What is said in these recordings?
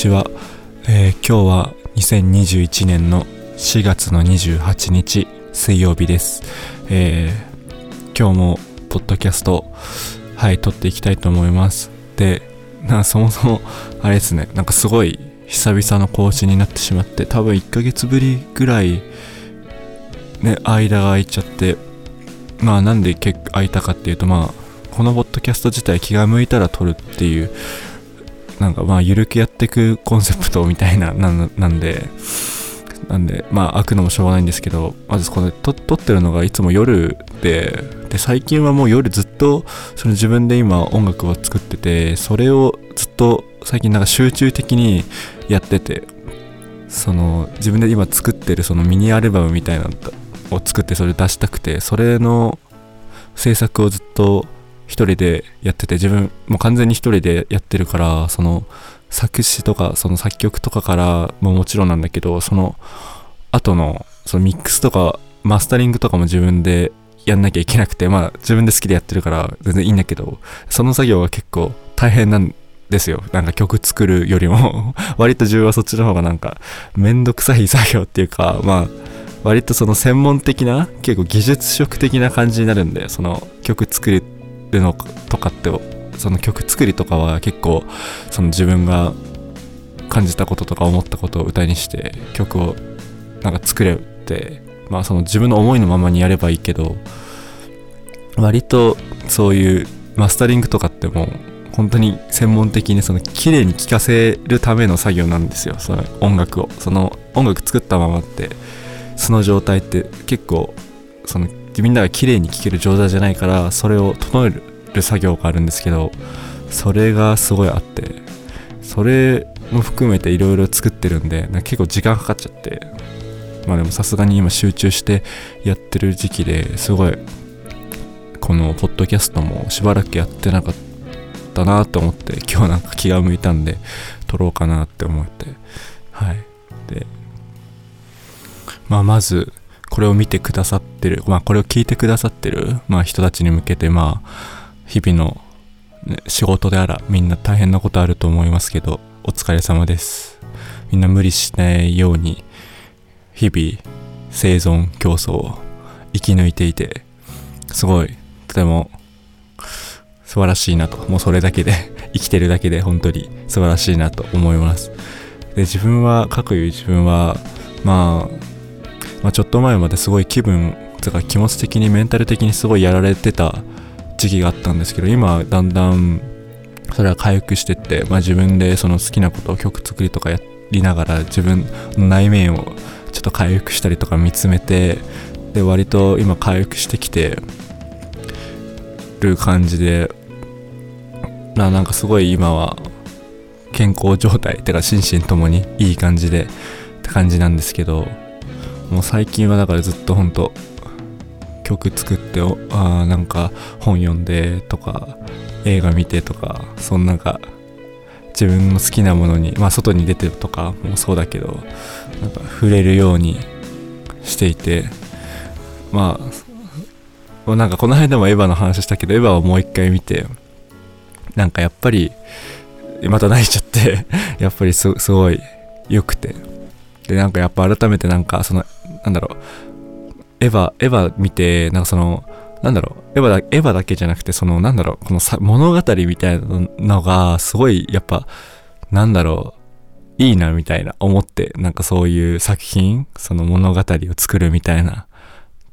ちは、えー今日は2021年の4月の28日水曜日です、えー今日もポッドキャストはい撮っていきたいと思います。でなそもそもあれですねなんかすごい久々の更新になってしまって多分1ヶ月ぶりぐらいね間が空いちゃってまあなんで空いたかっていうとまあこのポッドキャスト自体気が向いたら撮るっていうなんかまあゆるくやっていくコンセプトみたいな なんでなんでまあ開くのもしょうがないんですけどまずこれ撮撮ってるのがいつも夜でで最近はもう夜ずっとその自分で今音楽を作っててそれをずっと最近なんか集中的にやっててその自分で今作ってるそのミニアルバムみたいなのを作ってそれ出したくてそれの制作をずっと一人でやってて自分もう完全に一人でやってるからその作詞とかその作曲とかからももちろんなんだけどその後のそのミックスとかマスタリングとかも自分でやんなきゃいけなくてまあ自分で好きでやってるから全然いいんだけどその作業は結構大変なんですよ。なんか曲作るよりも。割と自分はそっちの方がなんかめんどくさい作業っていうかまあ割とその専門的な結構技術職的な感じになるんでその曲作るってのとかってその曲作りとかは結構その自分が感じたこととか思ったことを歌にして曲をなんか作れってまあその自分の思いのままにやればいいけど割とそういうマスタリングとかってもう本当に専門的にその綺麗に聴かせるための作業なんですよ。その音楽を。その音楽作ったままってその状態って結構そのみんなが綺麗に聴ける状態じゃないからそれを整える作業があるんですけどそれがすごいあってそれも含めていろいろ作ってるんでなんか結構時間かかっちゃってまあでもさすがに今集中してやってる時期ですごいこのポッドキャストもしばらくやってなかったなと思って今日なんか気が向いたんで撮ろうかなって思って。はい。でまあまずこれを見てくださってるまあこれを聞いてくださってるまあ人たちに向けてまあ日々の、ね、仕事であらみんな大変なことあると思いますけどお疲れ様です。みんな無理しないように日々生存競争を生き抜いていてすごいとても素晴らしいなと。もうそれだけで 生きてるだけで本当に素晴らしいなと思います。で自分はかくいう自分は、まあ、まあちょっと前まですごい気分とか気持ち的にメンタル的にすごいやられてた時期があったんですけど今だんだんそれは回復してって、まあ、自分でその好きなことを曲作りとかやりながら自分の内面をちょっと回復したりとか見つめてで割と今回復してきてる感じでななんかすごい今は健康状態てか心身ともにいい感じでって感じなんですけどもう最近はだからずっとほんと曲作ってあなんか本読んでとか映画見てとかそんなんか自分の好きなものにまあ外に出てとかもそうだけどなんか触れるようにしていてまあなんかこの間もエヴァの話したけどエヴァをもう一回見てなんかやっぱりまた泣いちゃってやっぱりすすごい良くて。でなんかやっぱ改めてなんかそのなんだろう。エヴァエヴァ見てなんかそのなんだろう。エヴァだエヴァだけじゃなくてそのなんだろう。このさ物語みたいなのがすごいやっぱなんだろう。いいなみたいな。思ってなんかそういう作品その物語を作るみたいな。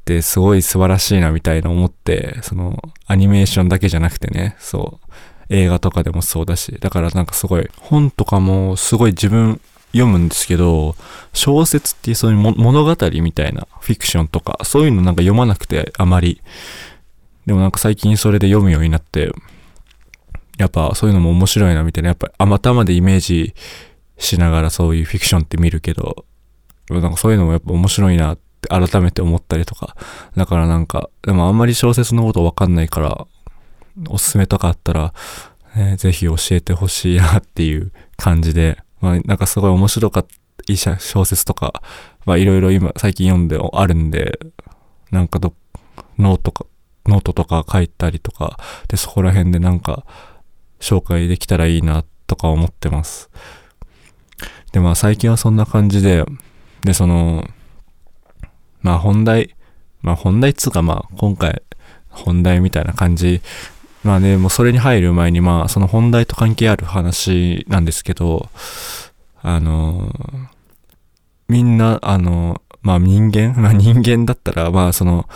ってすごい素晴らしいなみたいな。思ってそのアニメーションだけじゃなくてね。そう。映画とかでもそうだし。だからなんかすごい本とかもすごい自分読むんですけど小説っていうそういう物語みたいなフィクションとかそういうのなんか読まなくてあまり。でもなんか最近それで読むようになってやっぱそういうのも面白いなみたいなやっぱ頭でイメージしながらそういうフィクションって見るけどなんかそういうのもやっぱ面白いなって改めて思ったりとか。だからなんかでもあんまり小説のことわかんないからおすすめとかあったら、ね、ぜひ教えてほしいなっていう感じで、まあ、なんかすごい面白かったいい小説とか、まあいろいろ今最近読んであるんで、なんかど、ノートか、ノートとか書いたりとか、で、そこら辺でなんか紹介できたらいいなとか思ってます。で、まあ最近はそんな感じで、で、その、まあ本題、まあ本題っつうかまあ今回本題みたいな感じ。まあね、もうそれに入る前にまあその本題と関係ある話なんですけど、あの、みんな、あの、まあ人間、まあ人間だったらまあその、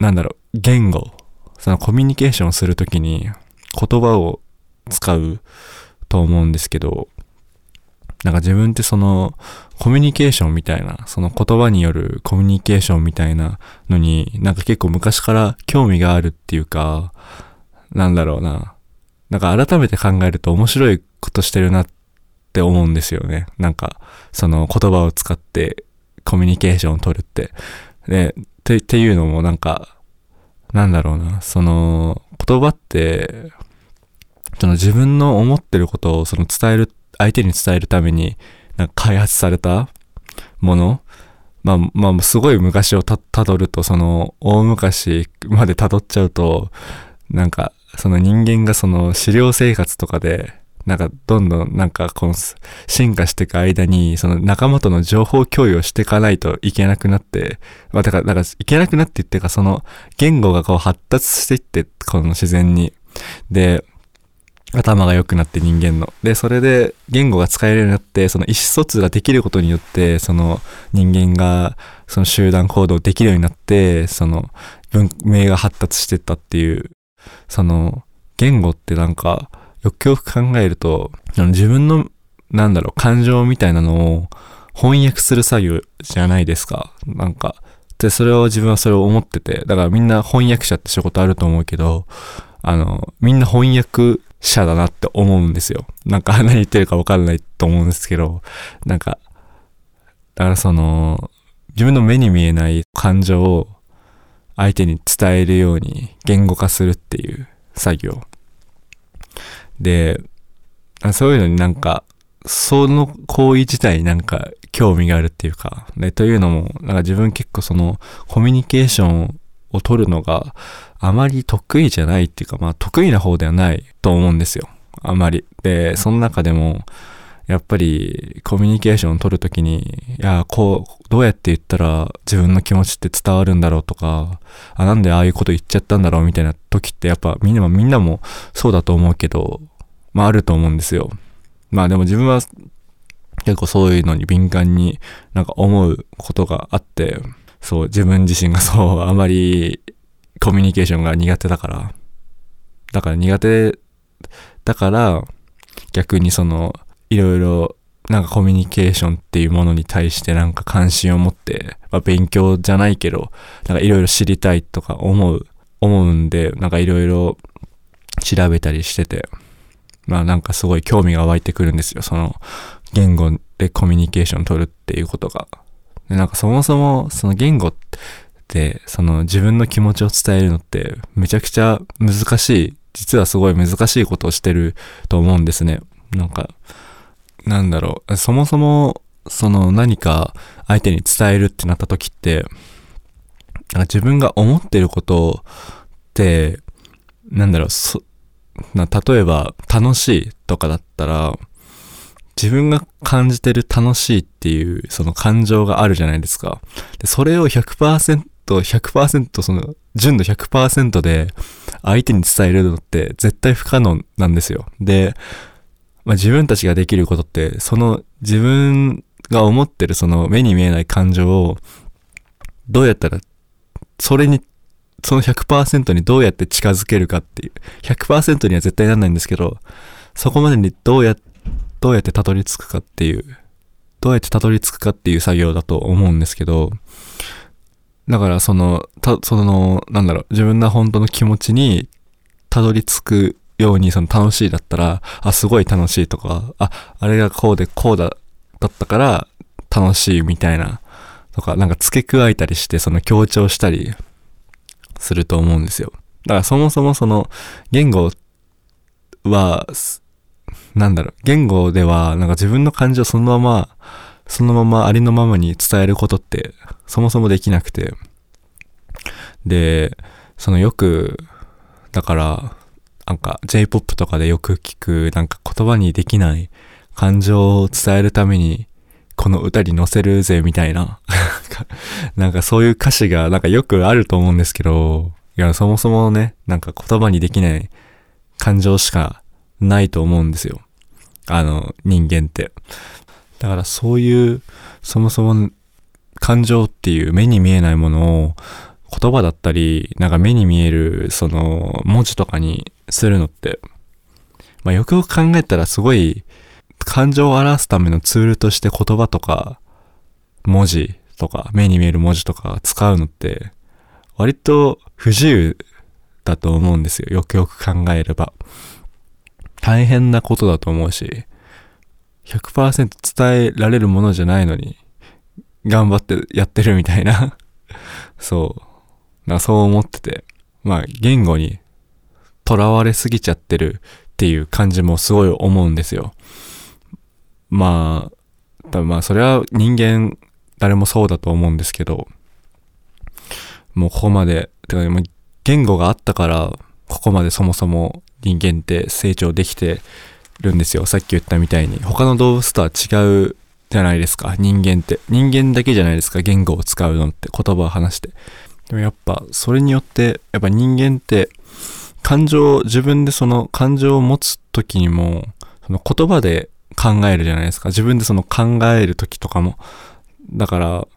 なんだろう、言語、そのコミュニケーションするときに言葉を使うと思うんですけど、なんか自分ってそのコミュニケーションみたいな、その言葉によるコミュニケーションみたいなのになんか結構昔から興味があるっていうか、なんだろうな。なんか改めて考えると面白いことしてるなって思うんですよね。なんかその言葉を使ってコミュニケーションを取るって。で、てっていうのもなんか、なんだろうな。その言葉って、その自分の思ってることをその伝えるって相手に伝えるために、なんか開発されたものまあ、まあ、すごい昔をた、どると、その、大昔まで辿っちゃうと、なんか、その人間がその狩猟生活とかで、なんかどんどんなんかこの進化していく間に、その仲間との情報共有をしていかないといけなくなって、まあだから、だからいけなくなって言ってかその言語がこう発達していって、この自然に。で、頭が良くなって人間の。で、それで言語が使えるようになって、その意思疎通ができることによって、その人間がその集団行動できるようになって、その文明が発達してったっていう、その言語ってなんか、よくよく考えると、自分の、なんだろう、感情みたいなのを翻訳する作業じゃないですか。なんか、で、それを自分はそれを思ってて、だからみんな翻訳者って仕事あると思うけど、あの、みんな翻訳者だなって思うんですよ。なんか 何言ってるかわかんないと思うんですけど、なんか、だからその、自分の目に見えない感情を相手に伝えるように言語化するっていう作業。で、そういうのになんか、その行為自体になんか興味があるっていうか、ね、というのも、なんか自分結構そのコミュニケーションを取るのがあまり得意じゃないっていうか、まあ得意な方ではないと思うんですよ。あまり。で、その中でも、やっぱりコミュニケーションを取るときに、いや、こう、どうやって言ったら自分の気持ちって伝わるんだろうとか、あ、なんでああいうこと言っちゃったんだろうみたいな時ってやっぱみんなもみんなもそうだと思うけど、まああると思うんですよ。まあでも自分は結構そういうのに敏感になんか思うことがあって、そう、自分自身がそう、あまりコミュニケーションが苦手だから。だから苦手だから、逆にその、いろいろ、なんかコミュニケーションっていうものに対してなんか関心を持って、まあ、勉強じゃないけど、なんかいろいろ知りたいとか思う、思うんで、なんかいろいろ調べたりしてて、まあなんかすごい興味が湧いてくるんですよ。その言語でコミュニケーション取るっていうことが。でなんかそもそもその言語ってその自分の気持ちを伝えるのってめちゃくちゃ難しい実はすごい難しいことをしてると思うんですね。なんかなんだろう。そもそもその何か相手に伝えるってなった時って自分が思ってることってなんだろうそな例えば楽しいとかだったら自分が感じてる楽しいっていうその感情があるじゃないですか。で、それを100%、100%その純度100%で相手に伝えるのって絶対不可能なんですよ。で、まあ、自分たちができることってその自分が思ってるその目に見えない感情をどうやったらそれにその100%にどうやって近づけるかっていう。100%には絶対なんないんですけど、そこまでにどうやってどうやってたどり着くかっていう、どうやってたどり着くかっていう作業だと思うんですけど、だからその、た、その、なんだろう、自分の本当の気持ちにたどり着くように、その楽しいだったら、あ、すごい楽しいとか、あ、あれがこうでこうだ、だったから楽しいみたいな、とか、なんか付け加えたりして、その強調したりすると思うんですよ。だからそもそもその言語は、なんだろう、言語では、なんか自分の感情そのまま、そのままありのままに伝えることって、そもそもできなくて。で、そのよく、だから、なんか J-POP とかでよく聞く、なんか言葉にできない感情を伝えるために、この歌に乗せるぜ、みたいな。なんかそういう歌詞がなんかよくあると思うんですけど、いや、そもそもね、なんか言葉にできない感情しかないと思うんですよ。あの、人間って。だからそういう、そもそも感情っていう目に見えないものを言葉だったり、なんか目に見えるその文字とかにするのって、まあよくよく考えたらすごい感情を表すためのツールとして言葉とか文字とか目に見える文字とか使うのって割と不自由だと思うんですよ。よくよく考えれば。大変なことだと思うし、100%伝えられるものじゃないのに、頑張ってやってるみたいな そう。なそう思ってて。まあ、言語に囚われすぎちゃってるっていう感じもすごい思うんですよ。まあ、多分まあ、それは人間、誰もそうだと思うんですけど、もうここまで、てか、言語があったから、ここまでそもそも人間って成長できてるんですよ。さっき言ったみたいに。他の動物とは違うじゃないですか。人間って。人間だけじゃないですか。言語を使うのって言葉を話して。でもやっぱそれによってやっぱ人間って感情を自分でその感情を持つ時にもその言葉で考えるじゃないですか自分でその考える時とかもだから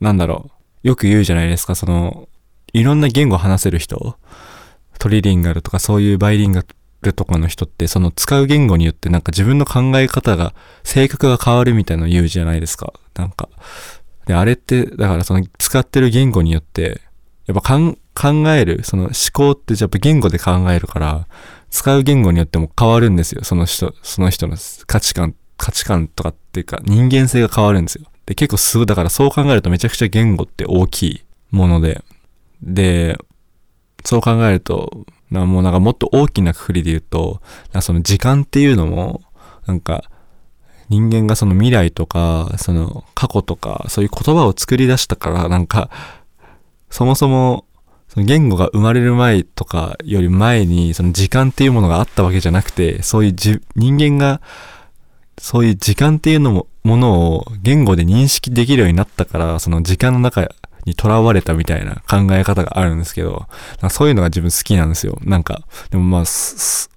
なんだろうよく言うじゃないですかそのいろんな言語を話せる人トリリンガルとかそういうバイリンガルとかの人ってその使う言語によってなんか自分の考え方が性格が変わるみたいなのを言うじゃないですかなんかであれってだからその使ってる言語によってやっぱ考える、その思考ってやっぱ言語で考えるから、使う言語によっても変わるんですよ。その人、その人の価値観、価値観とかっていうか人間性が変わるんですよ。で、結構すぐ、だからそう考えるとめちゃくちゃ言語って大きいもので、で、そう考えると、なもうなんかもっと大きなくくりで言うと、なその時間っていうのも、なんか、人間がその未来とか、その過去とか、そういう言葉を作り出したから、なんか、そもそも、その言語が生まれる前とかより前に、その時間っていうものがあったわけじゃなくて、そういうじ人間が、そういう時間っていうのも、ものを言語で認識できるようになったから、その時間の中に囚われたみたいな考え方があるんですけど、そういうのが自分好きなんですよ。なんか、でもまあ、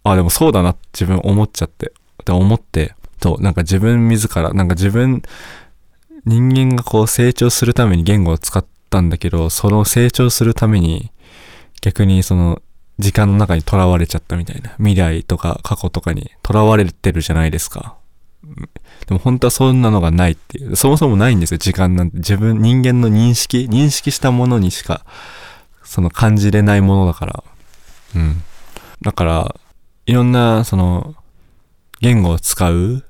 あ、でもそうだな自分思っちゃって、って思って、と、なんか自分自ら、なんか自分、人間がこう成長するために言語を使ったんだけど、その成長するために、逆にその、時間の中に囚われちゃったみたいな。未来とか過去とかに囚われてるじゃないですか。でも本当はそんなのがないっていう。そもそもないんですよ、時間なんて。自分、人間の認識、認識したものにしか、その感じれないものだから。うん。だから、いろんな、その、言語を使う。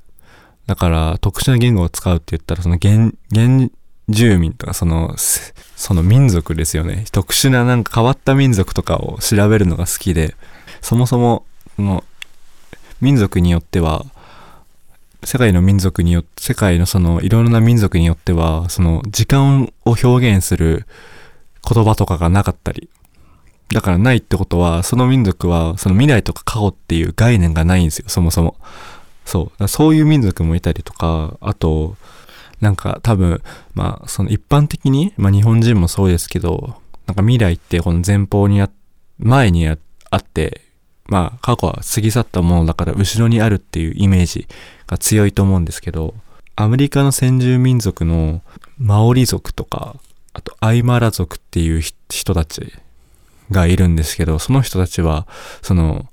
だから、特殊な言語を使うって言ったら、その原、原住民とか、その、その民族ですよね。特殊ななんか変わった民族とかを調べるのが好きで、そもそも、その、民族によっては、世界の民族によって、世界のそのいろいろな民族によっては、その時間を表現する言葉とかがなかったり。だからないってことは、その民族はその未来とか過去っていう概念がないんですよ、そもそも。そう。そういう民族もいたりとか、あと、なんか多分、まあその一般的に、まあ日本人もそうですけど、なんか未来ってこの前方にあ、前にあって、まあ過去は過ぎ去ったものだから後ろにあるっていうイメージが強いと思うんですけど、アメリカの先住民族のマオリ族とか、あとアイマラ族っていう人たちがいるんですけど、その人たちは、その、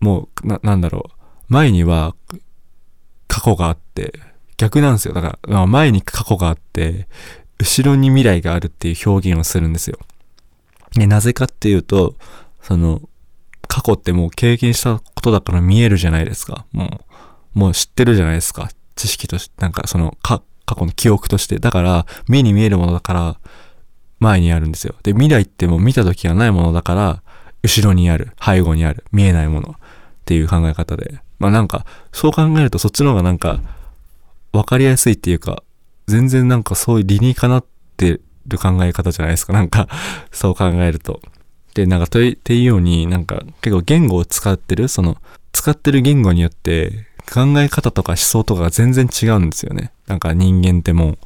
もう、な、なんだろう、前には過去があって、逆なんですよ。だから、前に過去があって、後ろに未来があるっていう表現をするんですよ。で、なぜかっていうと、その、過去ってもう経験したことだから見えるじゃないですか。もう、もう知ってるじゃないですか。知識として、なんかその、か、過去の記憶として。だから、目に見えるものだから、前にあるんですよ。で、未来ってもう見た時がないものだから、後ろにある、背後にある、見えないものっていう考え方で。まあなんか、そう考えるとそっちの方がなんか、わかりやすいっていうか、全然なんかそういう理にかなってる考え方じゃないですか。なんか、そう考えると。で、なんかとっていうように、なんか結構言語を使ってる、その、使ってる言語によって考え方とか思想とかが全然違うんですよね。なんか人間ってもう。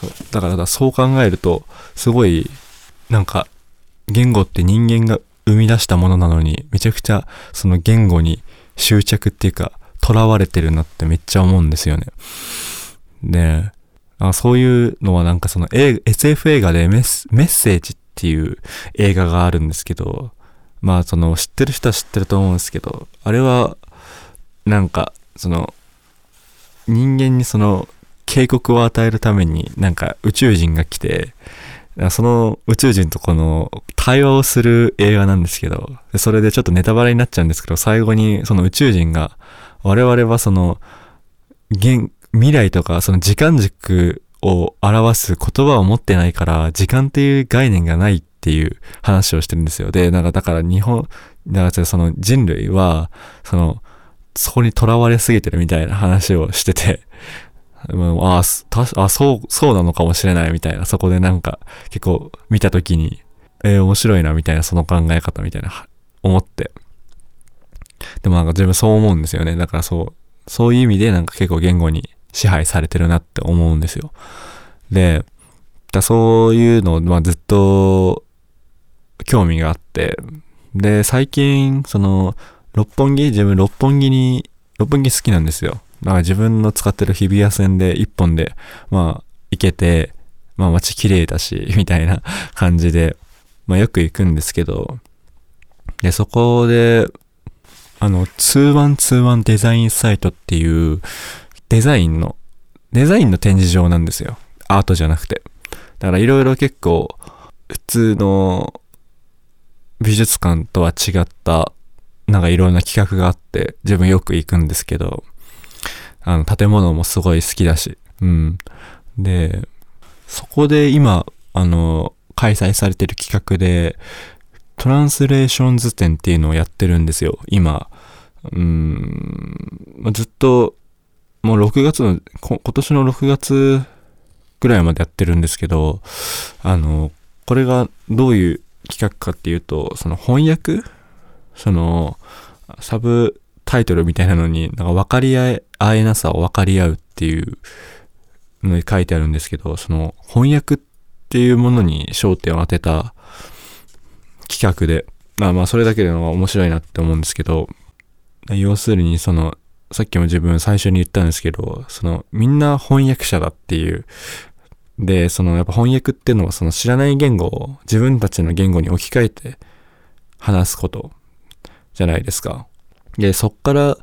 そうだからそう考えると、すごい、なんか、言語って人間が生み出したものなのに、めちゃくちゃその言語に執着っていうか、囚われてるなってめっちゃ思うんですよね。で、あそういうのはなんかその SF 映画でメッメッセージっていう映画があるんですけど、まあその知ってる人は知ってると思うんですけど、あれはなんかその人間にその警告を与えるためになんか宇宙人が来て、その宇宙人とこの対話をする映画なんですけど、それでちょっとネタバレになっちゃうんですけど、最後にその宇宙人が、我々はその、現、未来とかその時間軸を表す言葉を持ってないから、時間っていう概念がないっていう話をしてるんですよ。で、なんかだから日本、だからその人類は、その、そこに囚われすぎてるみたいな話をしてて、ああ、あ、そう、そうなのかもしれないみたいな、そこでなんか結構見たときに、えー、面白いなみたいな、その考え方みたいな、思って。でもなんか自分そう思うんですよね。だからそう、そういう意味でなんか結構言語に支配されてるなって思うんですよ。で、だそういうのを、まあ、ずっと興味があって、で、最近、その、六本木、自分六本木に、六本木好きなんですよ。だから自分の使ってる日比谷線で一本で、まあ、行けて、まあ街綺麗だし、みたいな感じで、まあよく行くんですけど、で、そこで、あの、2121デザインサイトっていうデザインの、デザインの展示場なんですよ。アートじゃなくて。だからいろいろ結構、普通の美術館とは違った、なんかいろんな企画があって、自分よく行くんですけど、あの、建物もすごい好きだし、うん。で、そこで今、あの、開催されてる企画で、トランスレーションズ展っていうのをやってるんですよ、今。うん、ずっと、もう6月の、今年の6月ぐらいまでやってるんですけど、あの、これがどういう企画かっていうと、その翻訳？その、サブタイトルみたいなのに、なんか分かり合え、合えなさを分かり合うっていうのに書いてあるんですけど、その翻訳っていうものに焦点を当てた企画で、まあまあそれだけでのが面白いなって思うんですけど、要するにその、さっきも自分最初に言ったんですけど、そのみんな翻訳者だっていう、で、そのやっぱ翻訳っていうのはその知らない言語を自分たちの言語に置き換えて話すことじゃないですか。で、そっから、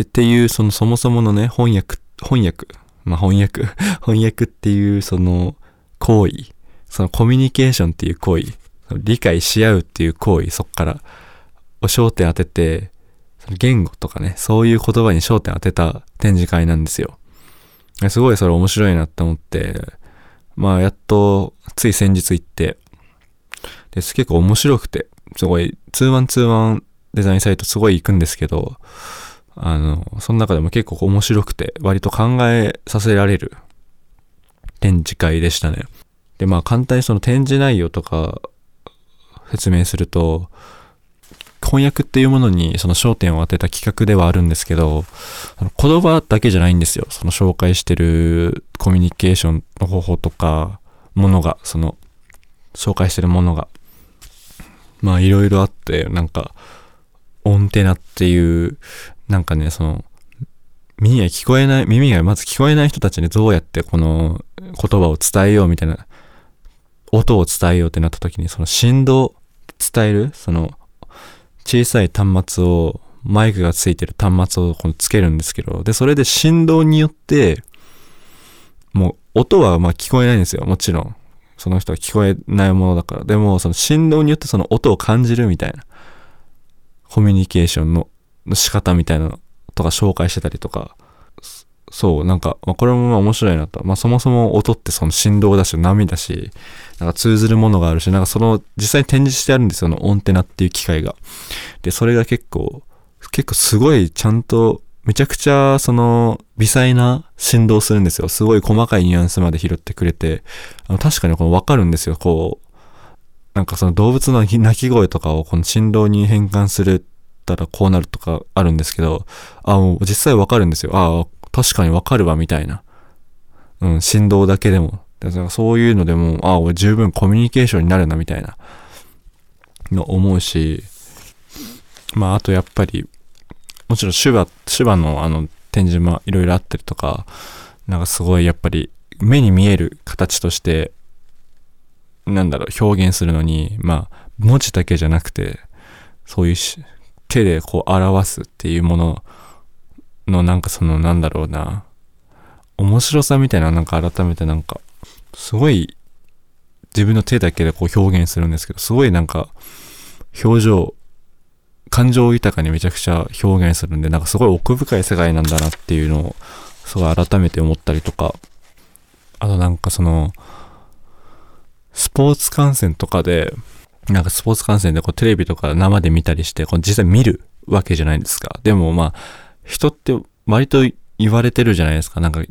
っていう、そのそもそものね、翻訳、翻訳、まあ翻訳、翻訳っていうその行為、そのコミュニケーションっていう行為、理解し合うっていう行為、そっから、を焦点当てて、言語とかね、そういう言葉に焦点当てた展示会なんですよ。すごいそれ面白いなって思って、まあやっと、つい先日行って、で、結構面白くて、すごい、2121デザインサイトすごい行くんですけど、あの、その中でも結構面白くて、割と考えさせられる展示会でしたね。で、まあ簡単にその展示内容とか説明すると、翻訳っていうものにその焦点を当てた企画ではあるんですけど、言葉だけじゃないんですよ。その紹介してるコミュニケーションの方法とか、ものが、その、紹介してるものが。まあいろいろあって、なんか、オンテナっていう、なんかね、その、耳が聞こえない、耳がまず聞こえない人たちにどうやってこの言葉を伝えようみたいな、音を伝えようってなった時に、その振動伝える、その、小さい端末を、マイクがついてる端末をこのつけるんですけど、で、それで振動によって、もう音はまあ聞こえないんですよ、もちろん。その人は聞こえないものだから。でも、その振動によってその音を感じるみたいな。コミュニケーションの仕方みたいなのとか紹介してたりとか、そう、なんか、まあ、これもまあ面白いなと。まあ、そもそも音ってその振動だし、波だし、なんか通ずるものがあるし、なんかその、実際に展示してあるんですよ、のオンテナっていう機械が。で、それが結構、結構すごいちゃんと、めちゃくちゃ、その、微細な振動するんですよ。すごい細かいニュアンスまで拾ってくれて、あの確かにこのわかるんですよ。こう、なんかその動物の鳴き声とかをこの振動に変換するったらこうなるとかあるんですけど、あ、もう実際わかるんですよ。あ確かにわかるわ、みたいな。うん、振動だけでも。だからそういうのでも、ああ、俺十分コミュニケーションになるな、みたいな。の思うし、まあ、あとやっぱり、もちろん手話、手話のあの展示もいろいろあったりとか、なんかすごいやっぱり目に見える形として、なんだろう、表現するのに、まあ、文字だけじゃなくて、そういう手でこう表すっていうもののなんかそのなんだろうな、面白さみたいななんか改めてなんか、すごい自分の手だけでこう表現するんですけど、すごいなんか表情、感情豊かにめちゃくちゃ表現するんで、なんかすごい奥深い世界なんだなっていうのを、すごい改めて思ったりとか、あとなんかその、スポーツ観戦とかで、なんかスポーツ観戦でこうテレビとか生で見たりして、こう実際見るわけじゃないですか。でもまあ、人って割と言われてるじゃないですか。なんか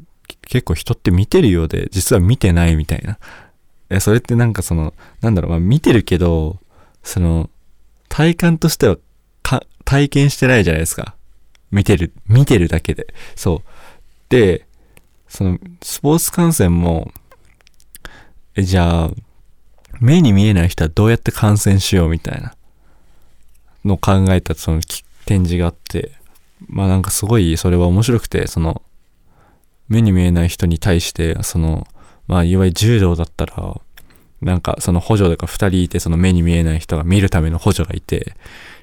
結構人って見てるようで、実は見てないみたいな。え、それってなんかその、なんだろう、まあ見てるけど、その、体感としては、体験してないじゃないですか。見てる、見てるだけで。そう。で、その、スポーツ観戦も、え、じゃあ、目に見えない人はどうやって観戦しようみたいなのを考えたその展示があって、まあなんかすごいそれは面白くて、その、目に見えない人に対して、その、まあいわゆる柔道だったら、なんかその補助が二人いて、その目に見えない人が見るための補助がいて、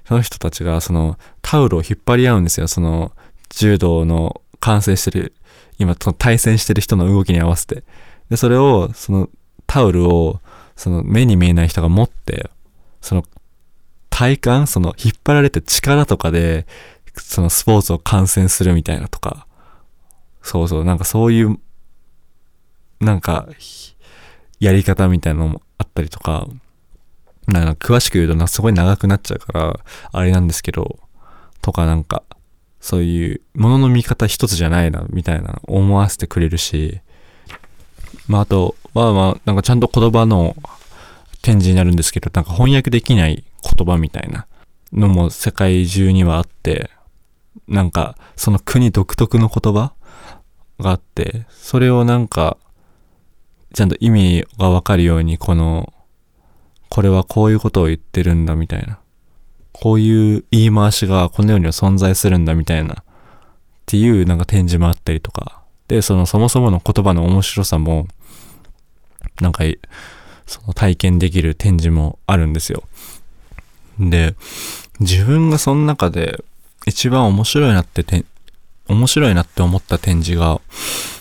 その人たちがそのタオルを引っ張り合うんですよ。その柔道の完成してる、今その対戦してる人の動きに合わせて。で、それを、そのタオルを、その目に見えない人が持って、その体感、その引っ張られて力とかで、そのスポーツを観戦するみたいなとか、そうそう、なんかそういう、なんか、やり方みたいなのもあったりとか、なんか詳しく言うとなすごい長くなっちゃうから、あれなんですけど、とかなんか、そういうものの見方一つじゃないな、みたいな思わせてくれるし、まああとはまあなんかちゃんと言葉の展示になるんですけど、なんか翻訳できない言葉みたいなのも世界中にはあって、なんかその国独特の言葉があって、それをなんかちゃんと意味がわかるように、この、これはこういうことを言ってるんだみたいな。こういう言い回しがこの世には存在するんだみたいな。っていうなんか展示もあったりとか。で、そのそもそもの言葉の面白さも、なんか、その体験できる展示もあるんですよ。で、自分がその中で一番面白いなってて、面白いなって思った展示が、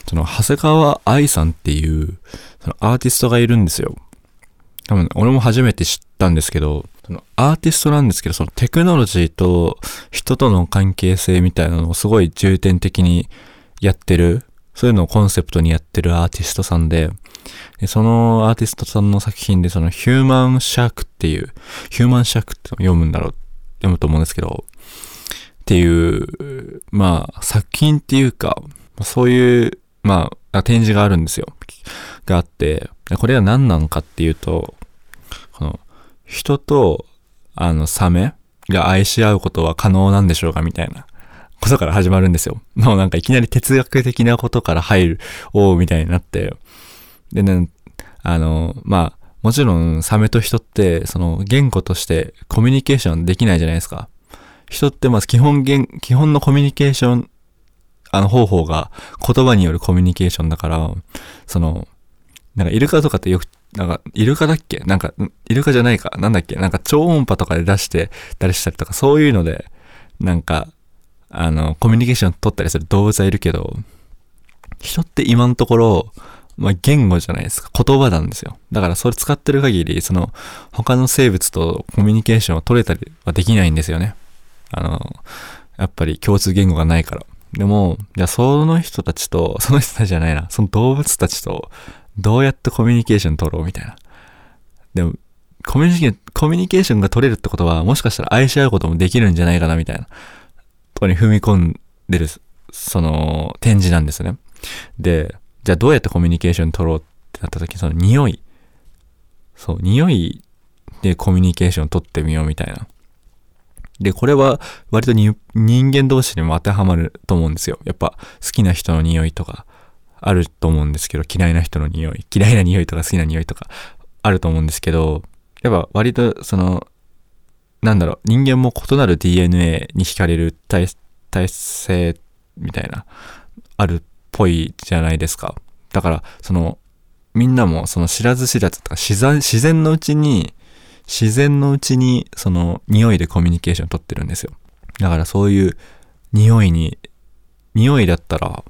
その、長谷川愛さんっていう、そのアーティストがいるんですよ。多分、俺も初めて知ったんですけど、そのアーティストなんですけど、そのテクノロジーと人との関係性みたいなのをすごい重点的にやってる、そういうのをコンセプトにやってるアーティストさんで、でそのアーティストさんの作品で、そのヒューマンシャークっていう、ヒューマンシャークって読むんだろう、読むと思うんですけど、っていう、まあ、作品っていうか、そういうまあ、展示があるんですよ。があって、これは何なのかっていうと、この、人と、あの、サメが愛し合うことは可能なんでしょうかみたいなことから始まるんですよ。もうなんかいきなり哲学的なことから入る、おう、みたいになって。でね、あの、まあ、もちろんサメと人って、その言語としてコミュニケーションできないじゃないですか。人ってまず基本言、基本のコミュニケーションあの方法が言葉によるコミュニケーションだから、その、なんかイルカとかってよく、なんか、イルカだっけ？なんか、イルカじゃないか？なんだっけ？なんか超音波とかで出してたりしたりとか、そういうので、なんか、あの、コミュニケーション取ったりする動物はいるけど、人って今のところ、まあ、言語じゃないですか。言葉なんですよ。だからそれ使ってる限り、その、他の生物とコミュニケーションを取れたりはできないんですよね。あの、やっぱり共通言語がないから。でも、じゃあその人たちと、その人たちじゃないな、その動物たちと、どうやってコミュニケーション取ろうみたいな。でも、コミュニケコミュニケーションが取れるってことは、もしかしたら愛し合うこともできるんじゃないかなみたいな、とこに踏み込んでる、その、展示なんですね。で、じゃあどうやってコミュニケーション取ろうってなった時、その匂い。そう、匂いでコミュニケーション取ってみようみたいな。で、これは割と人間同士にも当てはまると思うんですよ。やっぱ好きな人の匂いとかあると思うんですけど、嫌いな人の匂い、嫌いな匂いとか好きな匂いとかあると思うんですけど、やっぱ割とその、なんだろう、人間も異なる DNA に惹かれる体体性みたいな、あるっぽいじゃないですか。だから、その、みんなもその知らず知らずとか自然、自然のうちに、自然のうちにその匂いでコミュニケーション取ってるんですよ。だからそういう匂いに、匂いだったら、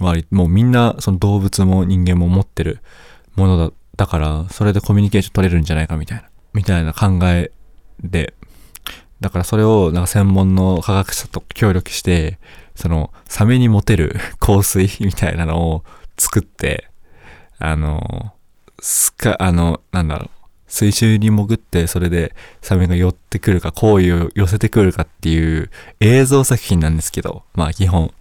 割もうみんなその動物も人間も持ってるものだ、だから、それでコミュニケーション取れるんじゃないかみたいな、みたいな考えで、だからそれをなんか専門の科学者と協力して、そのサメにモテる香水みたいなのを作って、あの、すか、あの、なんだろう、水中に潜ってそれでサメが寄ってくるか、行為を寄せてくるかっていう映像作品なんですけど、まあ基本。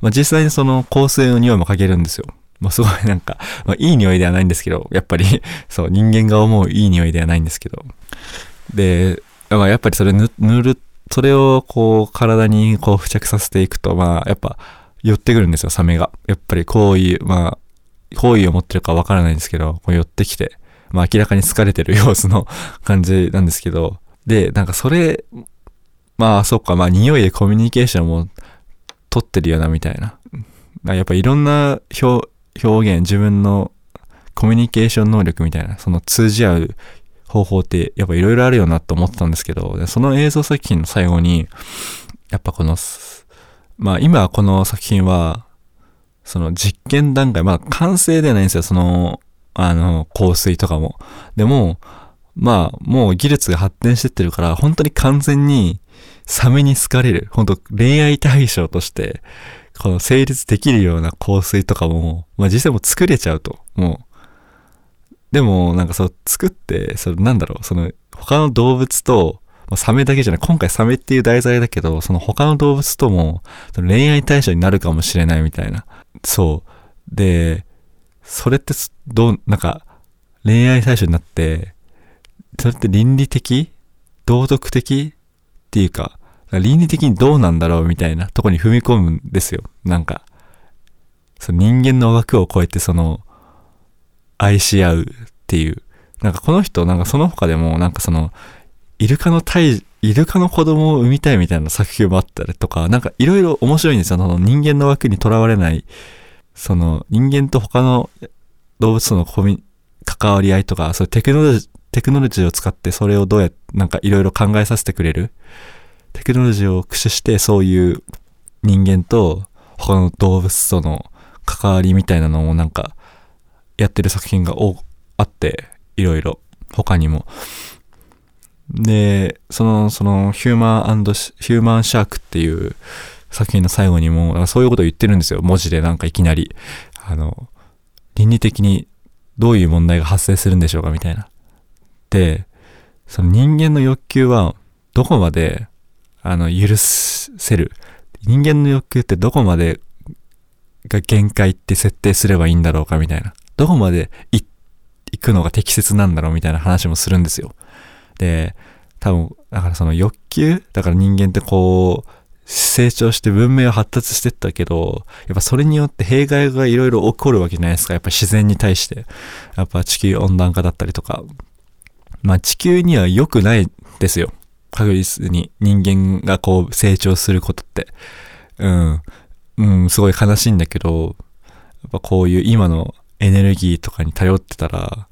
まあ実際にその香水の匂いも嗅げるんですよ。まあすごいなんか、まあいい匂いではないんですけど、やっぱり そう人間が思ういい匂いではないんですけど。で、まあやっぱりそれ塗る、それをこう体にこう付着させていくと、まあやっぱ寄ってくるんですよ、サメが。やっぱり行為、まあ、好意を持ってるかわからないんですけど、こう寄ってきて、まあ明らかに疲れてる様子の感じなんですけど、で、なんかそれ、まあそっか、まあ匂いでコミュニケーションも取ってるよな、みたいな。やっぱいろんな表現、自分のコミュニケーション能力みたいな、その通じ合う方法ってやっぱいろいろあるよなと思ってたんですけど、その映像作品の最後に、やっぱこの、まあ今この作品は、その実験段階、まあ完成ではないんですよ、その、あの、香水とかも。でも、まあもう技術が発展してってるから、本当に完全にサメに好かれる、本当恋愛対象として、この成立できるような香水とかも、まあ実際も作れちゃうと。もう、でも、なんかそう、作って、そのなんだろう、その、他の動物と、まあサメだけじゃない、今回サメっていう題材だけど、その他の動物とも、恋愛対象になるかもしれないみたいな。そう。で、それって、どう、なんか、恋愛対象になって、それって倫理的道徳的っていうか、倫理的にどうなんだろうみたいなとこに踏み込むんですよ。なんか、その人間の枠を超えてその、愛し合うっていう。なんかこの人、なんかその他でも、なんかその、イルカの体、イルカの子供を産みたいみたいな作品もあったりとか、なんかいろいろ面白いんですよ。その人間の枠にとらわれない、その人間と他の動物とのコミ関わり合いとか、そういうテクノロジー、テクノロジーを使ってそれをどうやって、なんかいろいろ考えさせてくれる？テクノロジーを駆使してそういう人間と他の動物との関わりみたいなのをなんかやってる作品が多くあって、いろいろ、他にも。で、その、その、ヒューマンヒューマンシャークっていう作品の最後にも、そういうことを言ってるんですよ。文字でなんかいきなり。あの、倫理的にどういう問題が発生するんでしょうかみたいな。で、その人間の欲求はどこまで、あの、許せる。人間の欲求ってどこまでが限界って設定すればいいんだろうかみたいな。どこまで行くのが適切なんだろうみたいな話もするんですよ。で、多分、だからその欲求だから人間ってこう、成長して文明は発達してったけど、やっぱそれによって弊害がいろいろ起こるわけじゃないですか。やっぱ自然に対して。やっぱ地球温暖化だったりとか。まあ地球には良くないですよ。確実に人間がこう成長することって。うん。うん、すごい悲しいんだけど、やっぱこういう今のエネルギーとかに頼ってたら、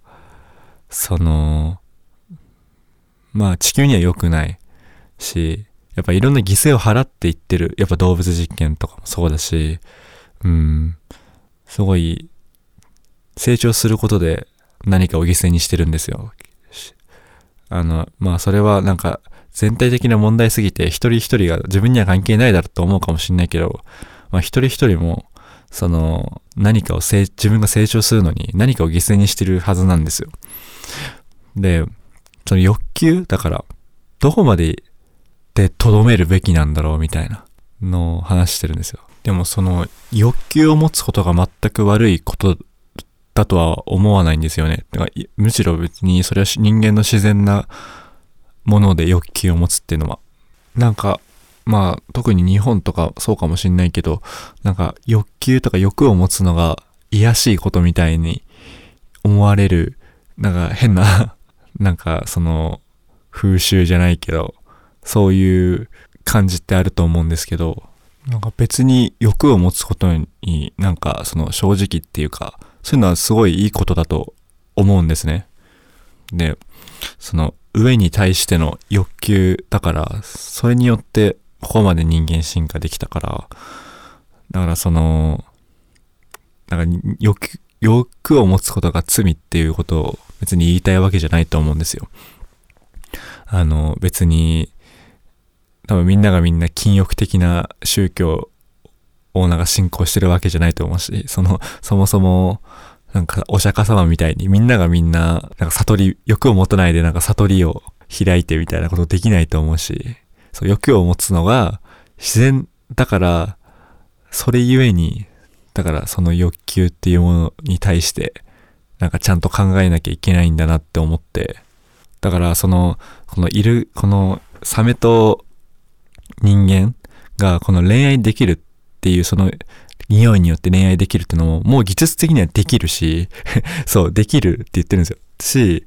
その、まあ地球には良くないし、やっぱいろんな犠牲を払っていってる。やっぱ動物実験とかもそうだし、うん、すごい成長することで何かを犠牲にしてるんですよ。あの、まあそれはなんか全体的な問題すぎて一人一人が自分には関係ないだろうと思うかもしんないけど、まあ一人一人もその、何かを自分が成長するのに何かを犠牲にしてるはずなんですよ。で、その欲求だから、どこまでで留めるべきなんだろうみたいなのを話してるんですよ。でもその欲求を持つことが全く悪いことだとは思わないんですよね。だからむしろ別にそれは人間の自然なもので欲求を持つっていうのは。なんか、まあ、特に日本とかそうかもしんないけど、なんか欲求とか欲を持つのが癒しいことみたいに思われる、なんか変ななんかその風習じゃないけど、そういう感じってあると思うんですけど、なんか別に欲を持つことになんかその正直っていうか、そういうのはすごいいいことだと思うんですね。で、その上に対しての欲求だから、それによってここまで人間進化できたから、だからその、なんか欲、欲を持つことが罪っていうことを別に言いたいわけじゃないと思うんですよ。あの、別に、多分みんながみんな禁欲的な宗教をなんか信仰してるわけじゃないと思うし、その、そもそも、なんかお釈迦様みたいにみんながみんな、なんか悟り、欲を持たないでなんか悟りを開いてみたいなことできないと思うし、そう、欲を持つのが自然だから、それゆえに、だからその欲求っていうものに対して、なんかちゃんと考えなきゃいけないんだなって思って、だからその、このいる、このサメと人間がこの恋愛できるっていうその匂いによって恋愛できるっていうのも、もう技術的にはできるし そう、できるって言ってるんですよ。し、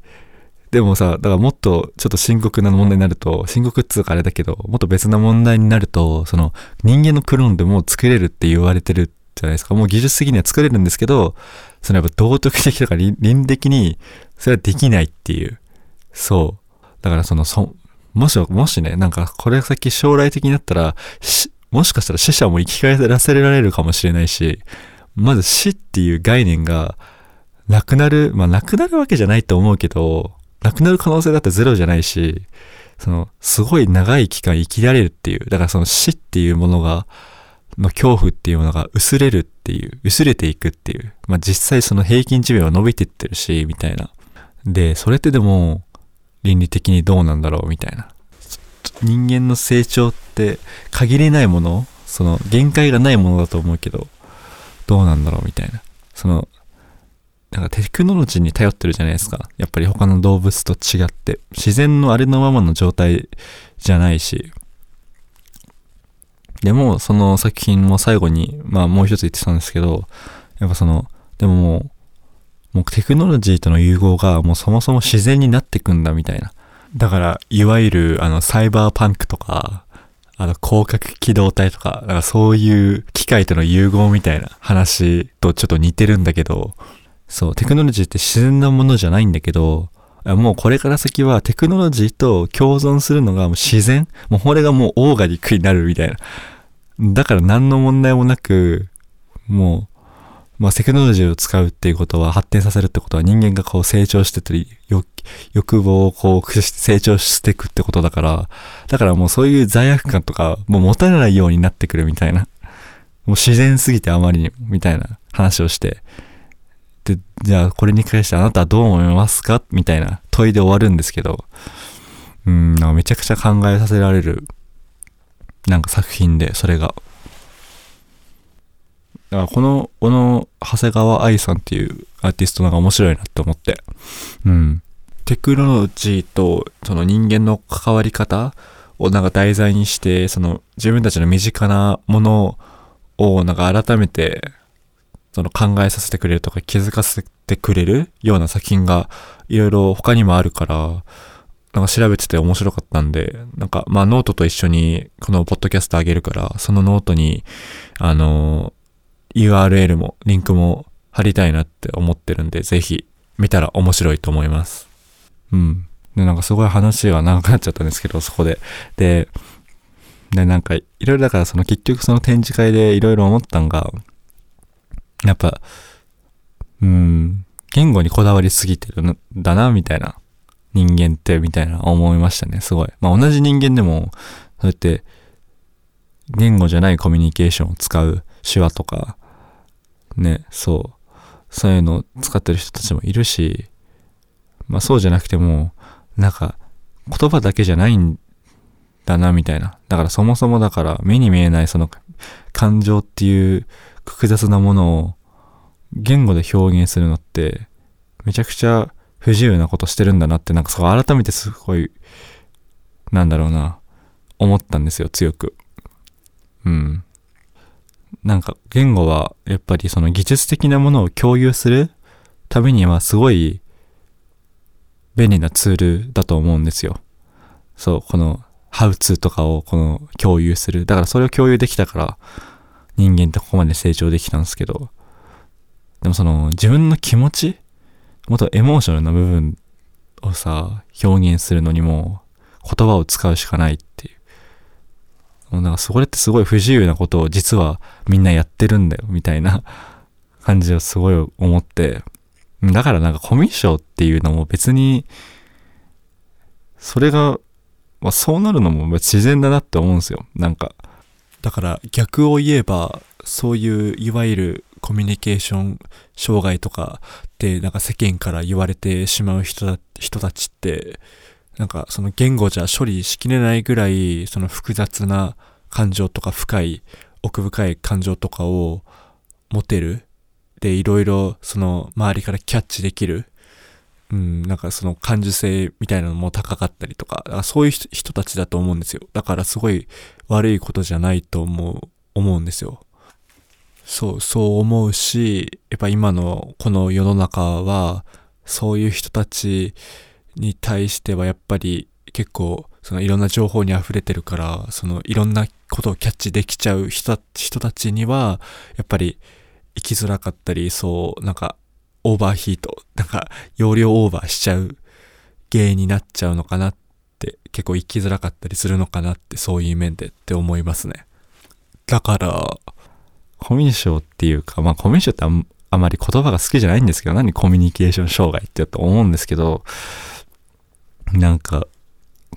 でもさ、だからもっとちょっと深刻な問題になると、深刻っつうかあれだけど、もっと別な問題になると、その人間のクローンでも作れるって言われてるじゃないですか。もう技術的には作れるんですけど、そのやっぱ道徳的とか倫理的にそれはできないっていう。そう。だからその、そ、もし、もしね、なんかこれ先将来的になったら、もしかしたら死者も生き返らせられるかもしれないし、まず死っていう概念がなくなる、まあなくなるわけじゃないと思うけど、なくなる可能性だってゼロじゃないし、その、すごい長い期間生きられるっていう、だからその死っていうものが、の恐怖っていうものが薄れるっていう、薄れていくっていう。まあ実際その平均寿命は伸びてってるし、みたいな。で、それってでも、倫理的にどうなんだろうみたいな。人間の成長って限りないものその限界がないものだと思うけど、どうなんだろうみたいな。その、なんかテクノロジーに頼ってるじゃないですか。やっぱり他の動物と違って。自然のありのままの状態じゃないし。でも、その作品も最後に、まあもう一つ言ってたんですけど、やっぱその、でももう、もうテクノロジーとの融合がもうそもそも自然になってくんだみたいな。だから、いわゆるあのサイバーパンクとか、あの広角機動隊とか、なんかそういう機械との融合みたいな話とちょっと似てるんだけど、そう、テクノロジーって自然なものじゃないんだけど、もうこれから先はテクノロジーと共存するのがもう自然？もうこれがもうオーガニックになるみたいな。だから何の問題もなく、もうまあ、テクノロジーを使うっていうことは、発展させるってことは人間がこう成長してたり、欲望をこう成長していくってことだから、だからもうそういう罪悪感とか、もう持たないようになってくるみたいな。もう自然すぎてあまりに、みたいな話をして。で、じゃあこれに関してあなたはどう思いますか？みたいな問いで終わるんですけど、うん、めちゃくちゃ考えさせられる、なんか作品で、それが。だからこの、この、長谷川愛さんっていうアーティストなんか面白いなって思って。うん。テクノロジーとその人間の関わり方をなんか題材にして、その自分たちの身近なものをなんか改めて、その考えさせてくれるとか気づかせてくれるような作品がいろいろ他にもあるから、なんか調べてて面白かったんで、なんかまあノートと一緒にこのポッドキャストあげるから、そのノートに、あの URL もリンクも貼りたいなって思ってるんで、ぜひ見たら面白いと思います。うん。で、なんかすごい話は長くなっちゃったんですけど、そこで。で、で、なんかいろいろだからその結局その展示会でいろいろ思ったんが、やっぱ、うん、言語にこだわりすぎてるんだな、みたいな。人間って、みたいな思いましたね、すごい。まあ同じ人間でも、そうやって、言語じゃないコミュニケーションを使う手話とか、ね、そう。そういうのを使ってる人たちもいるし、まあそうじゃなくても、なんか、言葉だけじゃないんだな、みたいな。だからそもそもだから目に見えないその感情っていう複雑なものを言語で表現するのって、めちゃくちゃ不自由なことしてるんだなって、なんかそう改めてすごい、なんだろうな、思ったんですよ、強く。うん。なんか言語はやっぱりその技術的なものを共有するためにはすごい便利なツールだと思うんですよ。そう、このハウツーとかをこの共有する。だからそれを共有できたから人間ってここまで成長できたんですけど、でもその自分の気持ちもっとエモーショナルな部分をさ、表現するのにも言葉を使うしかないっ。なんかそれってすごい不自由なことを実はみんなやってるんだよみたいな 感じをすごい思って、だからなんかコミュ障っていうのも別に、それが、まあそうなるのも自然だなって思うんですよ。なんか。だから逆を言えば、そういういわゆるコミュニケーション障害とかってなんか世間から言われてしまう人だ人たちってなんかその言語じゃ処理しきれないぐらいその複雑な感情とか深い奥深い感情とかを持てるでいろいろその周りからキャッチできるうん、なんかその感受性みたいなのも高かったりとか、かそういう人たちだと思うんですよ。だからすごい悪いことじゃないと思う、思うんですよ。そう、そう思うし、やっぱ今のこの世の中は、そういう人たちに対してはやっぱり結構、そのいろんな情報に溢れてるから、そのいろんなことをキャッチできちゃう人たちには、やっぱり生きづらかったり、そう、なんか、オーバーヒート、なんか、容量オーバーしちゃう原因になっちゃうのかなって、結構生きづらかったりするのかなって、そういう面でって思いますね。だから、コミュ障っていうか、まあコミュ障ってああまり言葉が好きじゃないんですけど、何コミュニケーション障害って言うと思うんですけど、なんか、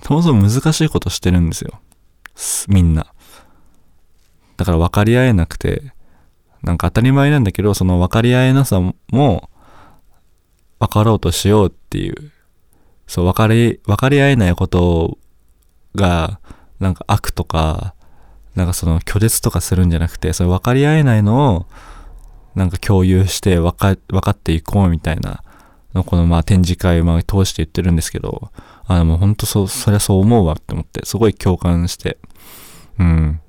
そもそも難しいことしてるんですよ。みんな。だから分かり合えなくて、なんか当たり前なんだけど、その分かり合えなさも、分かろうとしようっていう、そう、分かり、分かり合えないことが、なんか悪とか、なんかその拒絶とかするんじゃなくて、それ分かり合えないのを、なんか共有して分か、分かっていこうみたいなの、このまあ展示会をまあ通して言ってるんですけど、あのもうほんとそ、そりゃそう思うわって思って、すごい共感して、うん。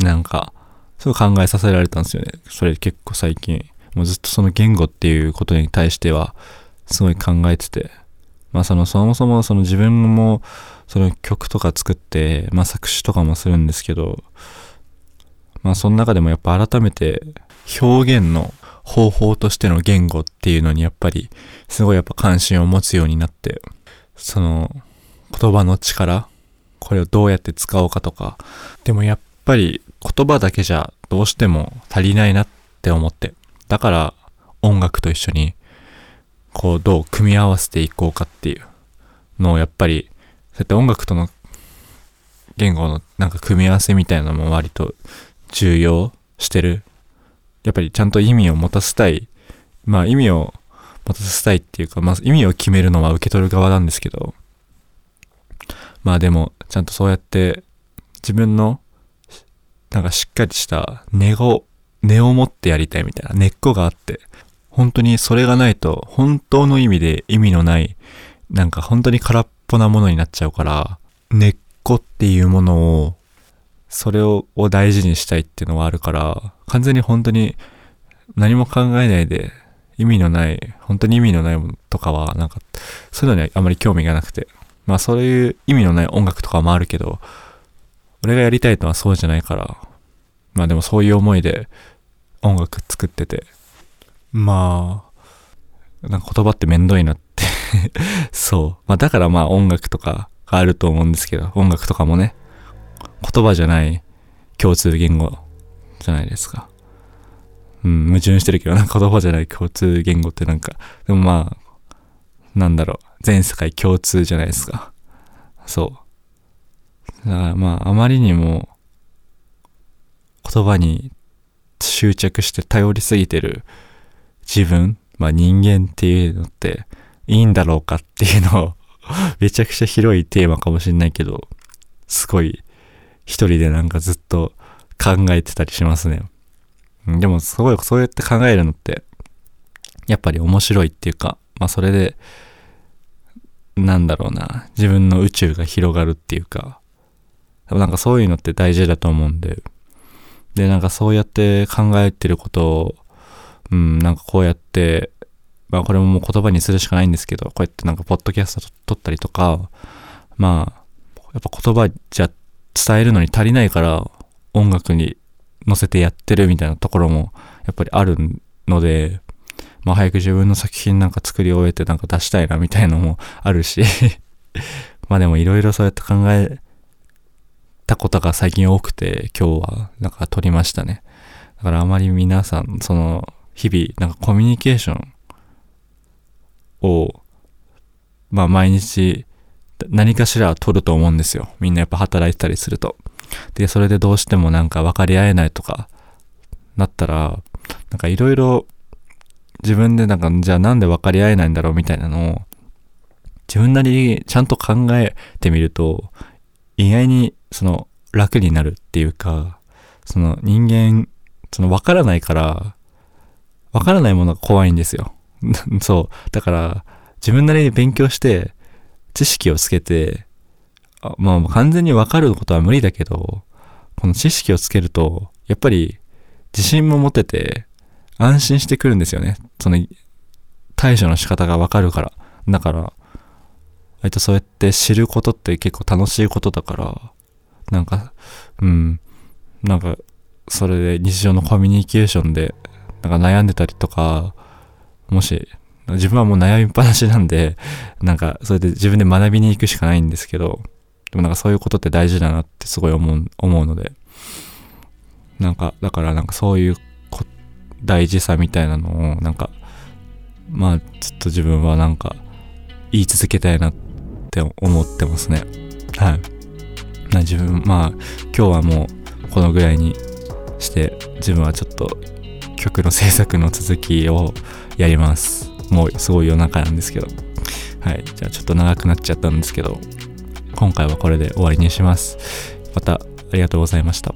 なんか、すごい考えさせられたんですよね。それ結構最近。もうずっとその言語っていうことに対しては、すごい考えてて。まあその、そもそもその自分も、その曲とか作って、まあ作詞とかもするんですけど、まあその中でもやっぱ改めて表現の方法としての言語っていうのにやっぱりすごいやっぱ関心を持つようになって、その言葉の力、これをどうやって使おうかとか、でもやっぱり言葉だけじゃどうしても足りないなって思って、だから音楽と一緒にこうどう組み合わせていこうかっていうのをやっぱりそうやって音楽との言語のなんか組み合わせみたいなのも割と重要してる。やっぱりちゃんと意味を持たせたい。まあ意味を持たせたいっていうか、まあ意味を決めるのは受け取る側なんですけど、まあでもちゃんとそうやって自分のなんかしっかりした根を、根を持ってやりたいみたいな根っこがあって、本当にそれがないと本当の意味で意味のない、なんか本当に空っぽなものになっちゃうから、根っこっていうものを、それを大事にしたいっていうのはあるから、完全に本当に何も考えないで、意味のない、本当に意味のないものとかは、なんか、そういうのにあまり興味がなくて。まあそういう意味のない音楽とかもあるけど、俺がやりたいのはそうじゃないから、まあでもそういう思いで音楽作ってて、まあ、なんか言葉ってめんどいなって そう。まあだからまあ音楽とかがあると思うんですけど、音楽とかもね、言葉じゃない共通言語じゃないですか。うん、矛盾してるけど、な 言葉じゃない共通言語ってなんか、でもまあ、なんだろう、全世界共通じゃないですか。そう。だからまあ、あまりにも言葉に執着して頼りすぎてる自分、まあ人間っていうのっていいんだろうかっていうのを めちゃくちゃ広いテーマかもしんないけど、すごい一人でなんかずっと考えてたりしますね。でもすごいそうやって考えるのって、やっぱり面白いっていうか、まあそれで、なんだろうな、自分の宇宙が広がるっていうか、なんかそういうのって大事だと思うんで、で、なんかそうやって考えてることを、うん、なんかこうやって、まあこれももう言葉にするしかないんですけど、こうやってなんかポッドキャスト撮ったりとか、まあ、やっぱ言葉じゃ伝えるのに足りないから音楽に乗せてやってるみたいなところもやっぱりあるので、まあ早く自分の作品なんか作り終えてなんか出したいなみたいなのもあるし まあでもいろいろそうやって考えたことが最近多くて今日はなんか撮りましたね。だからあまり皆さんその日々なんかコミュニケーションをまあ毎日何かしら取ると思うんですよ。みんなやっぱ働いてたりすると。で、それでどうしてもなんか分かり合えないとかなったら、なんかいろいろ自分でなんか、じゃあなんで分かり合えないんだろうみたいなのを、自分なりにちゃんと考えてみると、意外にその楽になるっていうか、その人間、その分からないから、分からないものが怖いんですよ。そう。だから、自分なりに勉強して、知識をつけて、あまあ完全に分かることは無理だけど、この知識をつけると、やっぱり自信も持てて、安心してくるんですよね。その、対処の仕方がわかるから。だから、割とそうやって知ることって結構楽しいことだから、なんか、うん、なんか、それで日常のコミュニケーションで、なんか悩んでたりとか、もし、自分はもう悩みっぱなしなんで、なんか、それで自分で学びに行くしかないんですけど、でもなんかそういうことって大事だなってすごい思う、思うので、なんか、だからなんかそういう大事さみたいなのを、なんか、まあ、ちょっと自分はなんか、言い続けたいなって思ってますね。はい。な自分、まあ、今日はもう、このぐらいにして、自分はちょっと、曲の制作の続きをやります。もう、すごい夜中なんですけど。はい。じゃあ、ちょっと長くなっちゃったんですけど、今回はこれで終わりにします。また、ありがとうございました。